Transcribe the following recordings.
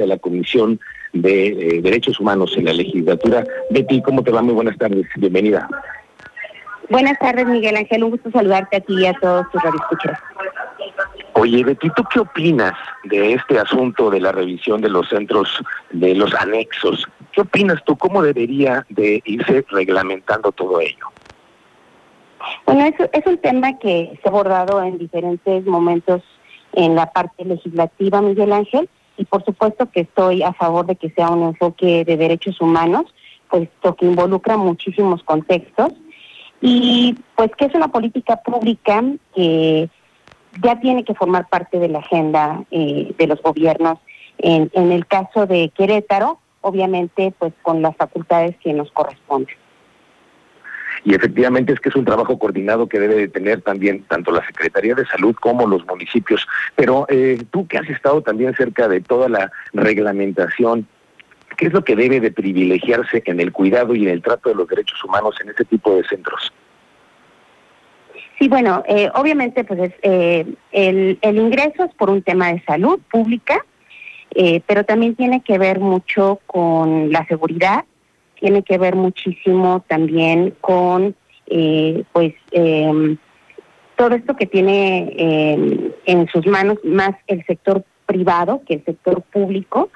de la Comisión de eh, Derechos Humanos en la legislatura. Betty, ¿cómo te va? Muy buenas tardes, bienvenida. Buenas tardes, Miguel Ángel, un gusto saludarte a ti y a todos tus radioescuchas. Oye, Betty, ¿tú qué opinas de este asunto de la revisión de los centros, de los anexos? ¿Qué opinas tú? ¿Cómo debería de irse reglamentando todo ello? Bueno, es, es un tema que se ha abordado en diferentes momentos en la parte legislativa, Miguel Ángel, y por supuesto que estoy a favor de que sea un enfoque de derechos humanos, puesto que involucra muchísimos contextos y pues que es una política pública que ya tiene que formar parte de la agenda eh, de los gobiernos. En, en el caso de Querétaro, obviamente, pues con las facultades que nos corresponden. Y efectivamente es que es un trabajo coordinado que debe de tener también tanto la Secretaría de Salud como los municipios. Pero eh, tú que has estado también cerca de toda la reglamentación, ¿qué es lo que debe de privilegiarse en el cuidado y en el trato de los derechos humanos en este tipo de centros? Sí, bueno, eh, obviamente pues es, eh, el, el ingreso es por un tema de salud pública, eh, pero también tiene que ver mucho con la seguridad, tiene que ver muchísimo también con eh, pues eh, todo esto que tiene eh, en sus manos más el sector privado que el sector público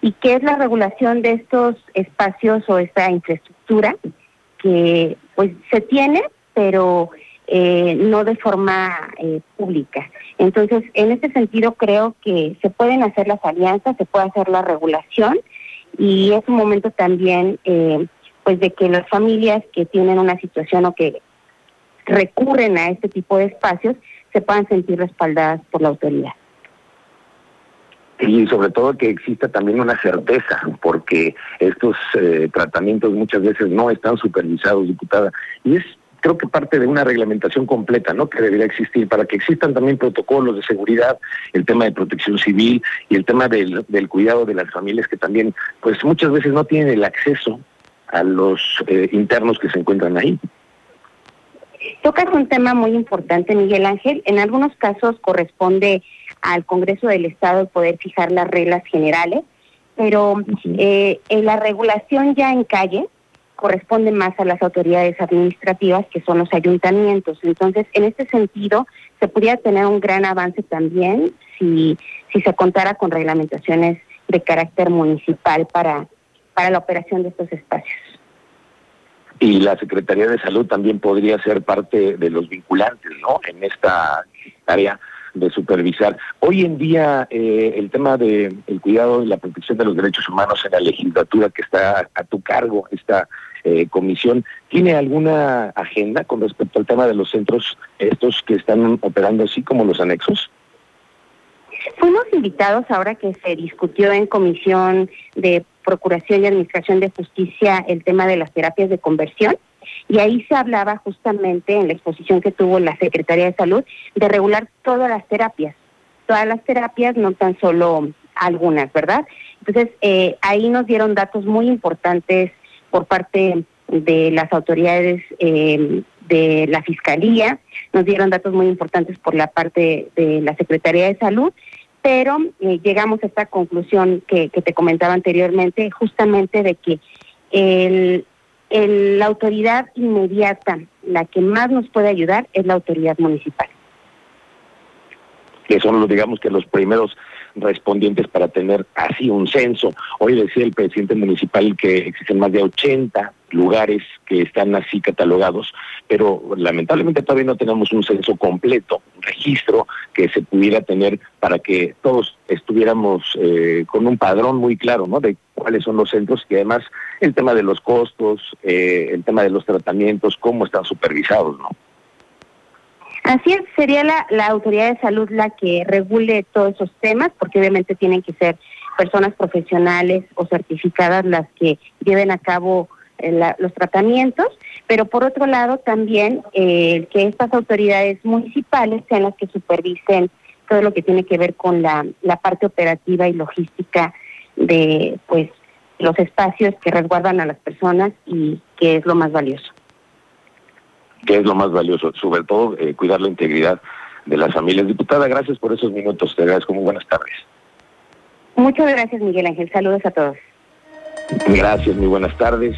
y que es la regulación de estos espacios o esta infraestructura que pues se tiene pero eh, no de forma eh, pública. Entonces, en este sentido, creo que se pueden hacer las alianzas, se puede hacer la regulación y es un momento también, eh, pues, de que las familias que tienen una situación o que recurren a este tipo de espacios se puedan sentir respaldadas por la autoridad. Y sobre todo que exista también una certeza, porque estos eh, tratamientos muchas veces no están supervisados, diputada. Y es creo que parte de una reglamentación completa, ¿no? Que debería existir para que existan también protocolos de seguridad, el tema de protección civil y el tema del, del cuidado de las familias que también, pues muchas veces no tienen el acceso a los eh, internos que se encuentran ahí. Tocas un tema muy importante, Miguel Ángel. En algunos casos corresponde al Congreso del Estado el poder fijar las reglas generales, pero eh, en la regulación ya en calle corresponde más a las autoridades administrativas, que son los ayuntamientos. Entonces, en este sentido, se podría tener un gran avance también si, se contara con reglamentaciones de carácter municipal para, para la operación de estos espacios. Y la Secretaría de Salud también podría ser parte de los vinculantes, ¿no? En esta área de supervisar. Hoy en día eh, el tema de el cuidado y la protección de los derechos humanos en la legislatura que está a tu cargo, esta eh, comisión, ¿tiene alguna agenda con respecto al tema de los centros estos que están operando así como los anexos? Fuimos invitados ahora que se discutió en Comisión de Procuración y Administración de Justicia el tema de las terapias de conversión y ahí se hablaba justamente en la exposición que tuvo la Secretaría de Salud de regular todas las terapias, todas las terapias, no tan solo algunas, ¿verdad? Entonces, eh, ahí nos dieron datos muy importantes por parte de las autoridades eh, de la Fiscalía, nos dieron datos muy importantes por la parte de la Secretaría de Salud, pero eh, llegamos a esta conclusión que, te comentaba anteriormente, justamente de que la autoridad inmediata, la que más nos puede ayudar, es la autoridad municipal. Que son, los, digamos, que los primeros respondientes para tener así un censo. Hoy decía el presidente municipal que existen más de 80 lugares que están así catalogados, pero lamentablemente todavía no tenemos un censo completo, un registro que se pudiera tener para que todos estuviéramos eh, con un padrón muy claro, ¿no? De cuáles son los centros y además el tema de los costos, eh, el tema de los tratamientos, cómo están supervisados, ¿no? Así es, sería la, la autoridad de salud la que regule todos esos temas, porque obviamente tienen que ser personas profesionales o certificadas las que lleven a cabo eh, los tratamientos, pero por otro lado también eh, que estas autoridades municipales sean las que supervisen todo lo que tiene que ver con la, la parte operativa y logística de pues los espacios que resguardan a las personas y que es lo más valioso que es lo más valioso, sobre todo eh, cuidar la integridad de las familias. Diputada, gracias por esos minutos, te agradezco, muy buenas tardes. Muchas gracias, Miguel Ángel. Saludos a todos. Gracias, muy buenas tardes.